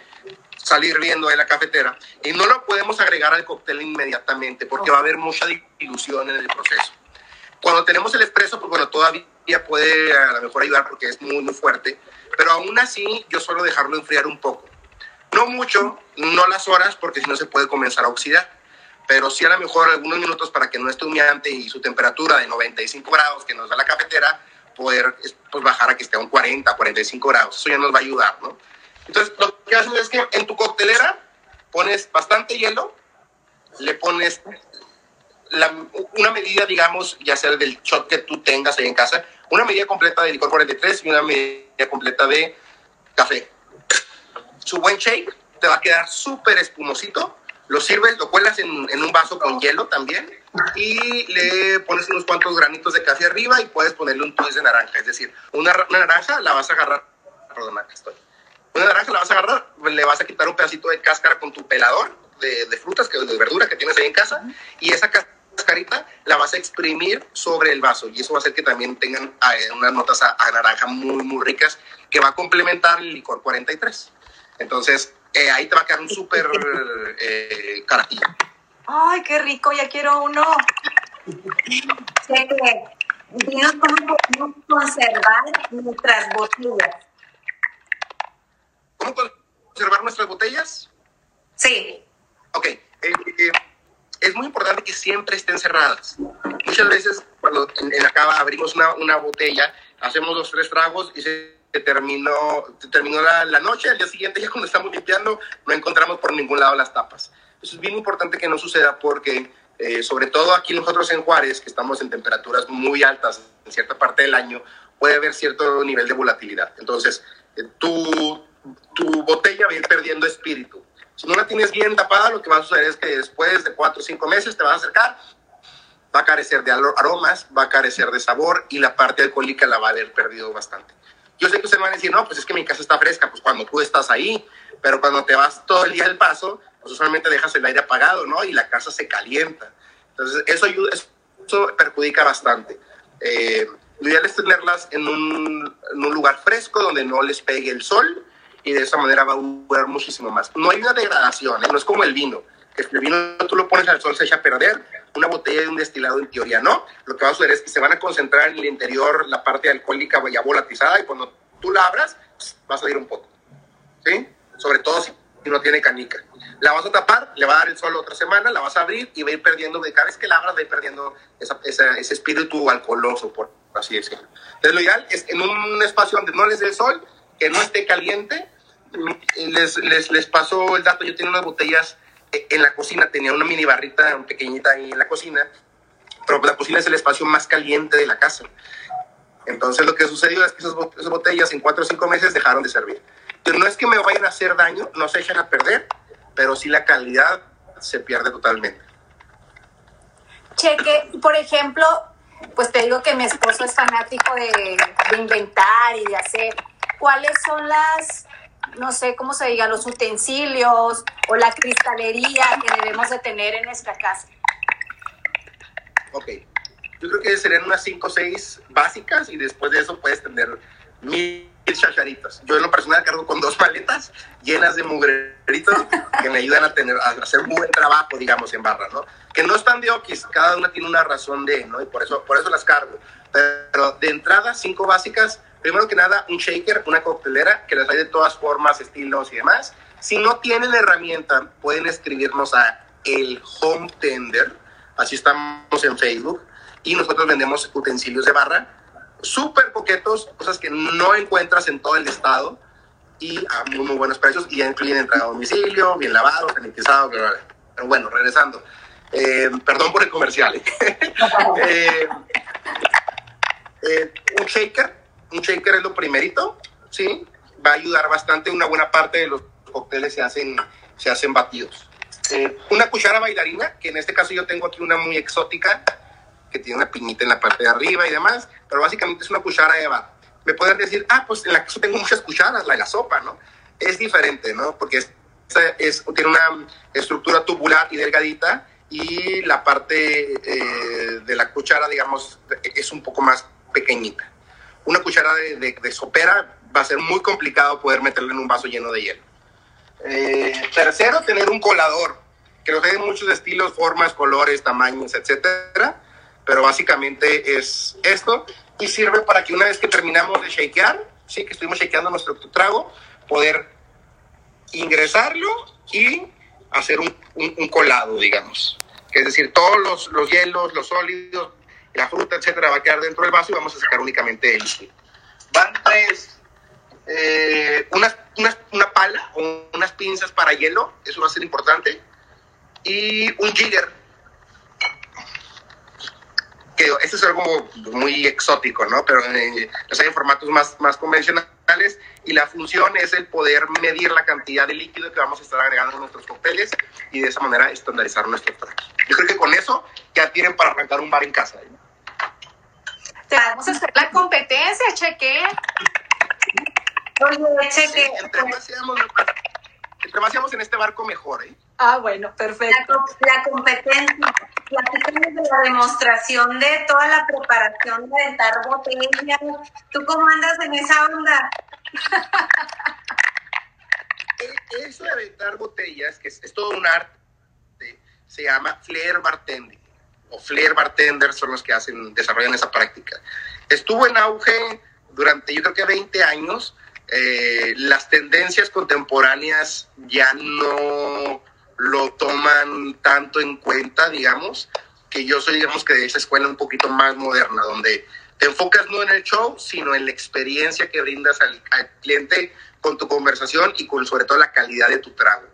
salir viendo de la cafetera y no lo podemos agregar al cóctel inmediatamente porque va a haber mucha dilución en el proceso. Cuando tenemos el espresso, pues bueno, todavía puede a lo mejor ayudar porque es muy, muy fuerte, pero aún así yo suelo dejarlo enfriar un poco. No mucho, no las horas porque si no se puede comenzar a oxidar, pero sí a lo mejor algunos minutos para que no esté humeante y su temperatura de 95 grados que nos da la cafetera, poder pues, bajar a que esté a un 40, 45 grados. Eso ya nos va a ayudar, ¿no? Entonces, lo que haces es que en tu coctelera pones bastante hielo, le pones una medida, digamos, ya sea del shot que tú tengas ahí en casa, una medida completa de licor 43 y una medida completa de café. Su buen shake te va a quedar súper espumosito. Lo sirves, lo cuelas en, un vaso con hielo también y le pones unos cuantos granitos de café arriba y puedes ponerle un twist de naranja. Es decir, una, naranja la vas a agarrar. Perdón, estoy una naranja la vas a agarrar, le vas a quitar un pedacito de cáscara con tu pelador de, frutas, que, de verduras que tienes ahí en casa, y esa cascarita la vas a exprimir sobre el vaso. Y eso va a hacer que también tengan eh, unas notas a, naranja muy, muy ricas, que va a complementar el licor 43. Entonces, eh, ahí te va a quedar un súper eh. Ay, qué rico, ya quiero uno. dinos cómo podemos conservar nuestras botellas. ¿Cómo conservar nuestras botellas? Sí. Ok. Eh, eh, es muy importante que siempre estén cerradas. Muchas veces cuando en, la cava abrimos una, una, botella, hacemos los tres tragos y se terminó, terminó la, la, noche, al día siguiente ya cuando estamos limpiando no encontramos por ningún lado las tapas. Eso es bien importante que no suceda porque eh, sobre todo aquí nosotros en Juárez, que estamos en temperaturas muy altas en cierta parte del año, puede haber cierto nivel de volatilidad. Entonces, eh, tu, tu botella va a ir perdiendo espíritu. Si no la tienes bien tapada, lo que va a suceder es que después de cuatro o cinco meses te vas a acercar, va a carecer de aromas, va a carecer de sabor y la parte alcohólica la va a haber perdido bastante. Yo sé que ustedes van a decir, no, pues es que mi casa está fresca, pues cuando tú estás ahí, pero cuando te vas todo el día al paso, pues usualmente dejas el aire apagado, ¿no? Y la casa se calienta. Entonces, eso, ayuda, eso perjudica bastante. Eh, lo ideal es tenerlas en un, en un, lugar fresco donde no les pegue el sol y de esa manera va a durar muchísimo más. No hay una degradación, ¿eh? no es como el vino, el vino tú lo pones al sol se echa a perder, una botella de un destilado en teoría no. Lo que va a suceder es que se van a concentrar en el interior la parte alcohólica ya volatizada y cuando tú la abras, va a salir un poco. ¿Sí? Sobre todo si no tiene canica. La vas a tapar, le va a dar el sol otra semana, la vas a abrir y va a ir perdiendo, de cada vez que la abras, va a ir perdiendo ese espíritu alcoholoso, por así decirlo. Entonces, lo ideal es en un espacio donde no les dé sol, que no esté caliente. Les, les, les pasó el dato, yo tenía unas botellas en la cocina, tenía una mini barrita pequeñita ahí en la cocina, pero la cocina es el espacio más caliente de la casa. Entonces lo que sucedió es que esas botellas en cuatro o cinco meses dejaron de servir. Pero no es que me vayan a hacer daño, no se echan a perder, pero sí la calidad se pierde totalmente. Cheque, por ejemplo, pues te digo que mi esposo es fanático de, de inventar y de hacer. ¿Cuáles son las, no sé cómo se diga, los utensilios o la cristalería que debemos de tener en nuestra casa? Ok, yo creo que serían unas 5 o 6 básicas y después de eso puedes tener mil chacharitas. Yo en lo personal cargo con dos maletas llenas de mugreritos que me ayudan a tener a hacer un buen trabajo, digamos, en barra, ¿no? Que no están de okis, cada una tiene una razón de, ¿no? Y por eso, por eso las cargo. Pero de entrada, cinco básicas. Primero que nada, un shaker, una coctelera, que les hay de todas formas, estilos y demás. Si no tienen herramienta, pueden escribirnos a el Home Tender, así estamos en Facebook, y nosotros vendemos utensilios de barra súper coquetos, cosas que no encuentras en todo el estado y a muy, muy buenos precios y ya incluyen entrada a domicilio, bien lavado, sanitizado, pero, pero bueno, regresando. Eh, perdón por el comercial. ¿eh? Eh, eh, un shaker, un shaker es lo primerito, ¿sí? Va a ayudar bastante, una buena parte de los cócteles se hacen, se hacen batidos. una cuchara bailarina, que en este caso yo tengo aquí una muy exótica, que tiene una piñita en la parte de arriba y demás, pero básicamente es una cuchara de. Me pueden decir, ah, pues en la casa tengo muchas cucharas, la de la sopa, ¿no? Es diferente, ¿no? Porque es, es, tiene una estructura tubular y delgadita y la parte eh, de la cuchara, digamos, es un poco más pequeñita. Una cuchara de, de, sopera va a ser muy complicado poder meterla en un vaso lleno de hielo. Eh, tercero, tener un colador, que nos hay muchos estilos, formas, colores, tamaños, etcétera pero básicamente es esto y sirve para que una vez que terminamos de shakear, sí, que estuvimos shakeando nuestro trago, poder ingresarlo y hacer un, un, colado, digamos. Es decir, todos los, los, hielos, los sólidos, la fruta, etcétera, va a quedar dentro del vaso y vamos a sacar únicamente el líquido. Van tres, eh, una, una pala o unas pinzas para hielo, eso va a ser importante, y un jigger este es algo muy exótico, ¿no? Pero eh, hay en formatos más, más convencionales y la función es el poder medir la cantidad de líquido que vamos a estar agregando en nuestros cócteles y de esa manera estandarizar nuestros tragos. Yo creo que con eso ya tienen para arrancar un bar en casa. Te vamos a hacer la competencia, cheque. Oye, cheque. entre, más seamos, entre más seamos en este barco, mejor, ¿eh? Ah, bueno, perfecto. La, competencia, platicamos de la demostración de toda la preparación de aventar botellas. ¿Tú cómo andas en esa onda? Eso de aventar botellas, que es, todo un arte, se llama flair bartending. o flair bartenders son los que hacen, desarrollan esa práctica. Estuvo en auge durante yo creo que 20 años. Eh, las tendencias contemporáneas ya no lo toman tanto en cuenta, digamos, que yo soy, digamos, que de esa escuela un poquito más moderna, donde te enfocas no en el show, sino en la experiencia que brindas al, cliente con tu conversación y con sobre todo la calidad de tu trago.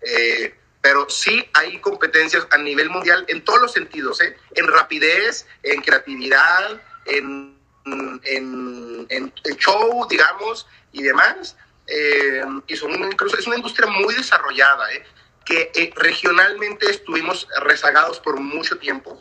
Eh, pero sí hay competencias a nivel mundial en todos los sentidos, ¿eh? en rapidez, en creatividad, en, en, en, show, digamos, y demás. Eh, y es una industria muy desarrollada, ¿eh? Que eh, regionalmente estuvimos rezagados por mucho tiempo,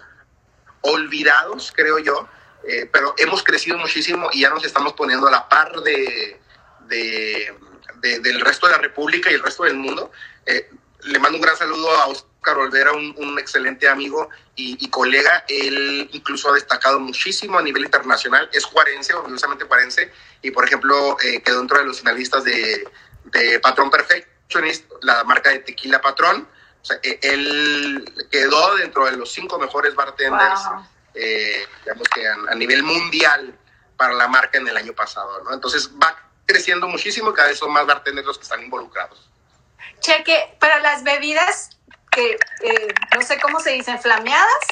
olvidados, creo yo, eh, pero hemos crecido muchísimo y ya nos estamos poniendo a la par de, del resto de la República y el resto del mundo. Eh, le mando un gran saludo a Oscar Olvera, un, excelente amigo y, colega. Él incluso ha destacado muchísimo a nivel internacional. Es juarense, orgullosamente juarense, y por ejemplo quedó dentro de los finalistas de, de Patrón Perfecto la marca de tequila Patrón. O sea, e, él quedó dentro de los cinco mejores bartenders, eh, digamos que a, nivel mundial para la marca en el año pasado, ¿no? Entonces va creciendo muchísimo y cada vez son más bartenders los que están involucrados. Cheque, para las bebidas que no sé cómo se dicen, flameadas,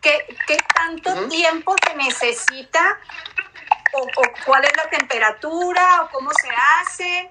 ¿qué, qué tanto tiempo se necesita? O, o, cuál es la temperatura? ¿O cómo se hace?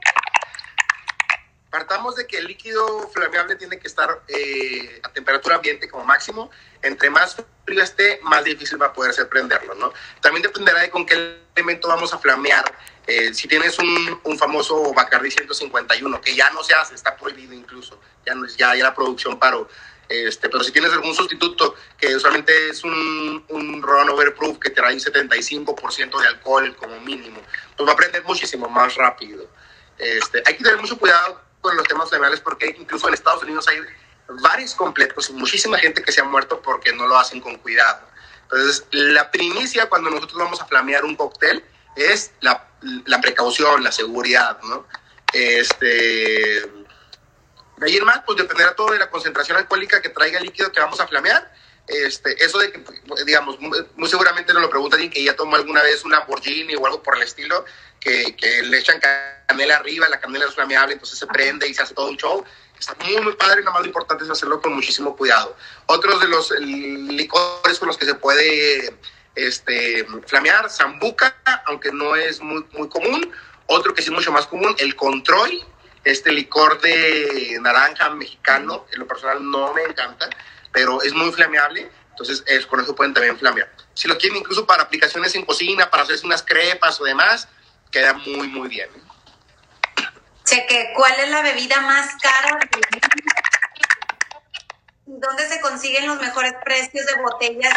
Partamos de que el líquido flameable tiene que estar eh, a temperatura ambiente como máximo. Entre más frío esté, más difícil va a poder ser prenderlo, ¿no? También dependerá de con qué elemento vamos a flamear. Eh, si tienes un, un, famoso Bacardi 151, que ya no se hace, está prohibido incluso, ya, no, ya, ya la producción paró. Este, pero si tienes algún sustituto que usualmente es un, un Ron Overproof que te trae un 75% de alcohol como mínimo, pues va a prender muchísimo más rápido. Este, hay que tener mucho cuidado con los temas flameables porque incluso en Estados Unidos hay varios completos y muchísima gente que se ha muerto porque no lo hacen con cuidado. Entonces, la primicia cuando nosotros vamos a flamear un cóctel es la, la precaución, la seguridad, ¿no? Este, de ahí en más, pues dependerá todo de la concentración alcohólica que traiga el líquido que vamos a flamear. Este, eso de que, digamos, muy, seguramente nos lo pregunta alguien que ya tomó alguna vez una Lamborghini o algo por el estilo, que, que le echan canela arriba, la canela es flameable, entonces se prende y se hace todo un show. Está muy, muy padre, nada más lo importante es hacerlo con muchísimo cuidado. Otros de los licores con los que se puede este, flamear, zambuca, aunque no es muy, muy común. Otro que sí es mucho más común, el control, este licor de naranja mexicano, en lo personal no me encanta, pero es muy flameable, entonces es, con eso pueden también flamear. Si lo quieren incluso para aplicaciones en cocina, para hacerse unas crepas o demás, queda muy, muy bien. Cheque, ¿cuál es la bebida más cara? ¿Dónde se consiguen los mejores precios de botellas?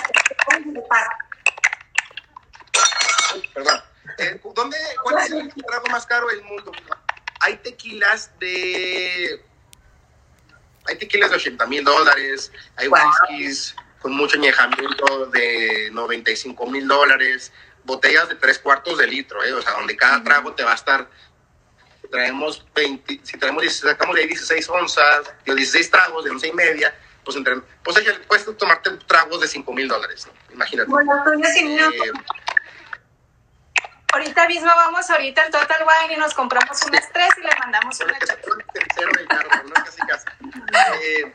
Perdón. Eh, ¿dónde, ¿Cuál es el trago más caro del mundo? Hay tequilas de. Hay tequilas de 80 mil dólares, hay whiskies con mucho añejamiento de 95 mil dólares, botellas de tres cuartos de litro, ¿eh? o sea, donde cada trago te va a estar traemos 20, si traemos, sacamos de ahí 16 onzas, 16 tragos de once y media, pues, entre, pues puedes tomarte tragos de 5 mil dólares, imagínate. Bueno, eh, Ahorita mismo vamos ahorita al Total Wine y nos compramos un estrés y le mandamos una eh,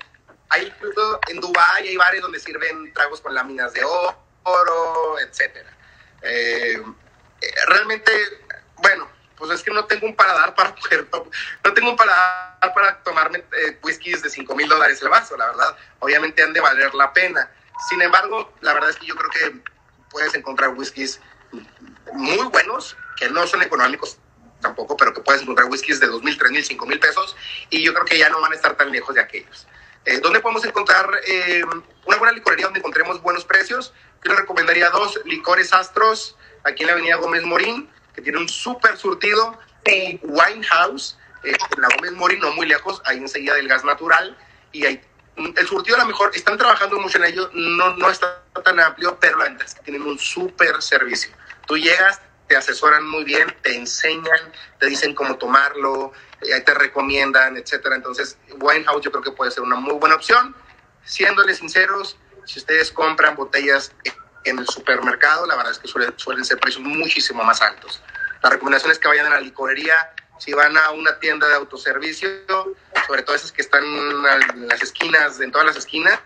hay incluso en Dubái hay bares donde sirven tragos con láminas de oro, etcétera. Eh, realmente, bueno, pues es que no tengo un paladar para poder, no tengo un paladar para tomarme eh, whiskies de 5 mil dólares el vaso, la verdad. Obviamente han de valer la pena. Sin embargo, la verdad es que yo creo que puedes encontrar whiskies muy buenos, que no son económicos tampoco, pero que puedes encontrar whiskies de 2 mil, 3 mil, 5 mil pesos, y yo creo que ya no van a estar tan lejos de aquellos. Eh, ¿Dónde podemos encontrar eh, una buena licorería donde encontremos buenos precios? Yo les recomendaría dos, Licores Astros, aquí en la avenida Gómez Morín, que tiene un súper surtido. Sí. Winehouse, eh, en la Gómez Mori, no muy lejos, ahí enseguida del gas natural. Y hay, el surtido a lo mejor, están trabajando mucho en ello, no, no está tan amplio, pero la verdad es que tienen un súper servicio. Tú llegas, te asesoran muy bien, te enseñan, te dicen cómo tomarlo, eh, te recomiendan, etcétera. Entonces, Winehouse yo creo que puede ser una muy buena opción. Siéndole sinceros, si ustedes compran botellas en el supermercado, la verdad es que suelen, suelen ser precios muchísimo más altos. La recomendación es que vayan a la licorería, si van a una tienda de autoservicio, sobre todo esas que están en las esquinas, en todas las esquinas,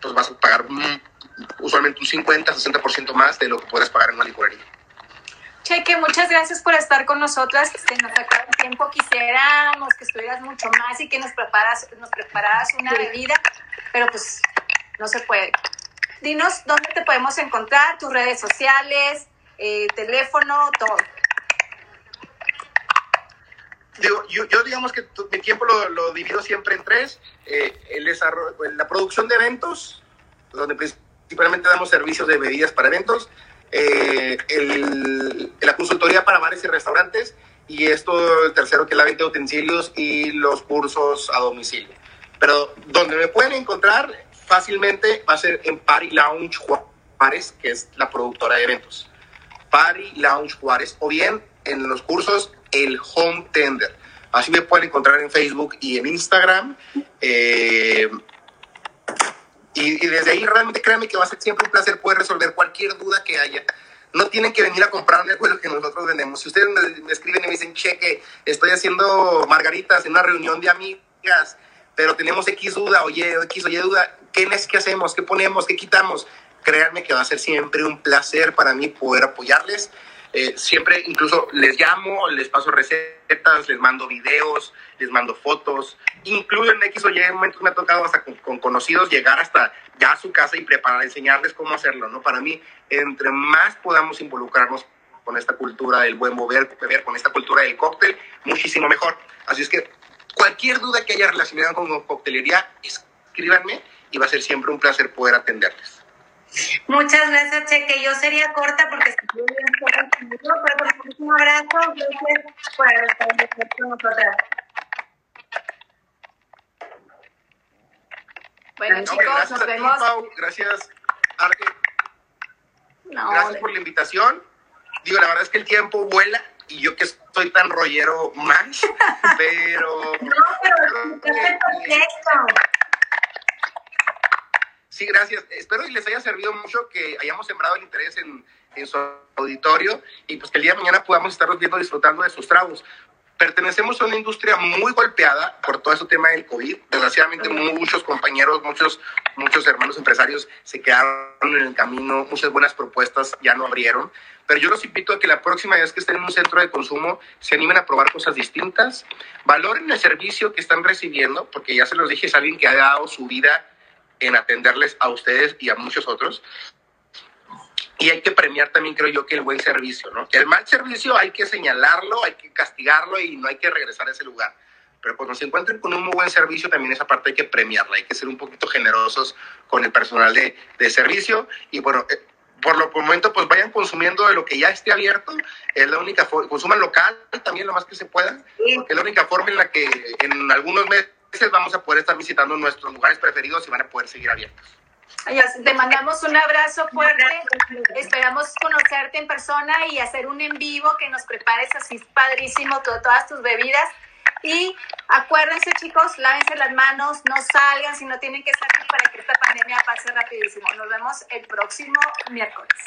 pues vas a pagar usualmente un 50, 60% más de lo que puedes pagar en una licorería. Cheque, muchas gracias por estar con nosotras. Se nos acaba el tiempo. Quisiéramos que estuvieras mucho más y que nos preparas, nos prepararas una bebida, pero pues no se puede. Dinos dónde te podemos encontrar, tus redes sociales, eh, teléfono, todo. Yo, digamos que mi tiempo lo, divido siempre en tres. Eh, el desarrollo, la producción de eventos, donde principalmente damos servicios de bebidas para eventos, eh, la consultoría para bares y restaurantes, y esto el tercero que es la venta de utensilios y los cursos a domicilio. Pero donde me pueden encontrar fácilmente va a ser en Party Lounge Juárez, que es la productora de eventos. Party Lounge Juárez, o bien en los cursos El Home Tender. Así me pueden encontrar en Facebook y en Instagram. Eh, y, desde ahí realmente créanme que va a ser siempre un placer poder resolver cualquier duda que haya. No tienen que venir a comprarme algo que nosotros vendemos. Si ustedes me, escriben y me dicen, cheque, estoy haciendo margaritas en una reunión de amigas, pero tenemos X duda, oye, X, oye, duda, ¿qué, ¿qué hacemos? ¿Qué ponemos? ¿Qué quitamos? Créanme que va a ser siempre un placer para mí poder apoyarles. Eh, siempre incluso les llamo, les paso recetas, les mando videos, les mando fotos. Incluso en X o Y momentos me ha tocado hasta con, conocidos llegar hasta ya a su casa y preparar, enseñarles cómo hacerlo, ¿no? Para mí, entre más podamos involucrarnos con esta cultura del buen mover, beber, con esta cultura del cóctel, muchísimo mejor. Así es que cualquier duda que haya relacionada con coctelería, escríbanme y va a ser siempre un placer poder atenderles. Muchas gracias, Cheque. Yo sería corta porque estoy bien conmigo, pero un abrazo. Gracias por estar con nosotras. Bueno, chicos, gracias nos vemos. Pau, gracias, Arge. gracias por la invitación. Digo, la verdad es que el tiempo vuela y yo que estoy tan rollero más, pero... No, pero... pero Sí, gracias. Espero que les haya servido mucho, que hayamos sembrado el interés en, su auditorio y pues que el día de mañana podamos estarlos viendo disfrutando de sus tragos. Pertenecemos a una industria muy golpeada por todo ese tema del COVID. Desgraciadamente muchos compañeros, muchos, muchos hermanos empresarios se quedaron en el camino, muchas buenas propuestas ya no abrieron. Pero yo los invito a que la próxima vez que estén en un centro de consumo se animen a probar cosas distintas, valoren el servicio que están recibiendo, porque ya se los dije, es alguien que ha dado su vida en atenderles a ustedes y a muchos otros. Y hay que premiar también, creo yo, que el buen servicio, ¿no? El mal servicio hay que señalarlo, hay que castigarlo y no hay que regresar a ese lugar. Pero cuando se encuentren con un muy buen servicio, también esa parte hay que premiarla, hay que ser un poquito generosos con el personal de, de servicio. Y bueno, eh, por lo momento, pues vayan consumiendo de lo que ya esté abierto. Es la única forma, consuman local también lo más que se pueda, porque es la única forma en la que en algunos meses vamos a poder estar visitando nuestros lugares preferidos y van a poder seguir abiertos. Te mandamos un abrazo fuerte. Esperamos conocerte en persona y hacer un en vivo que nos prepares así padrísimo todas tus bebidas. Y acuérdense, chicos, lávense las manos, no salgan si no tienen que salir para que esta pandemia pase rapidísimo. Nos vemos el próximo miércoles.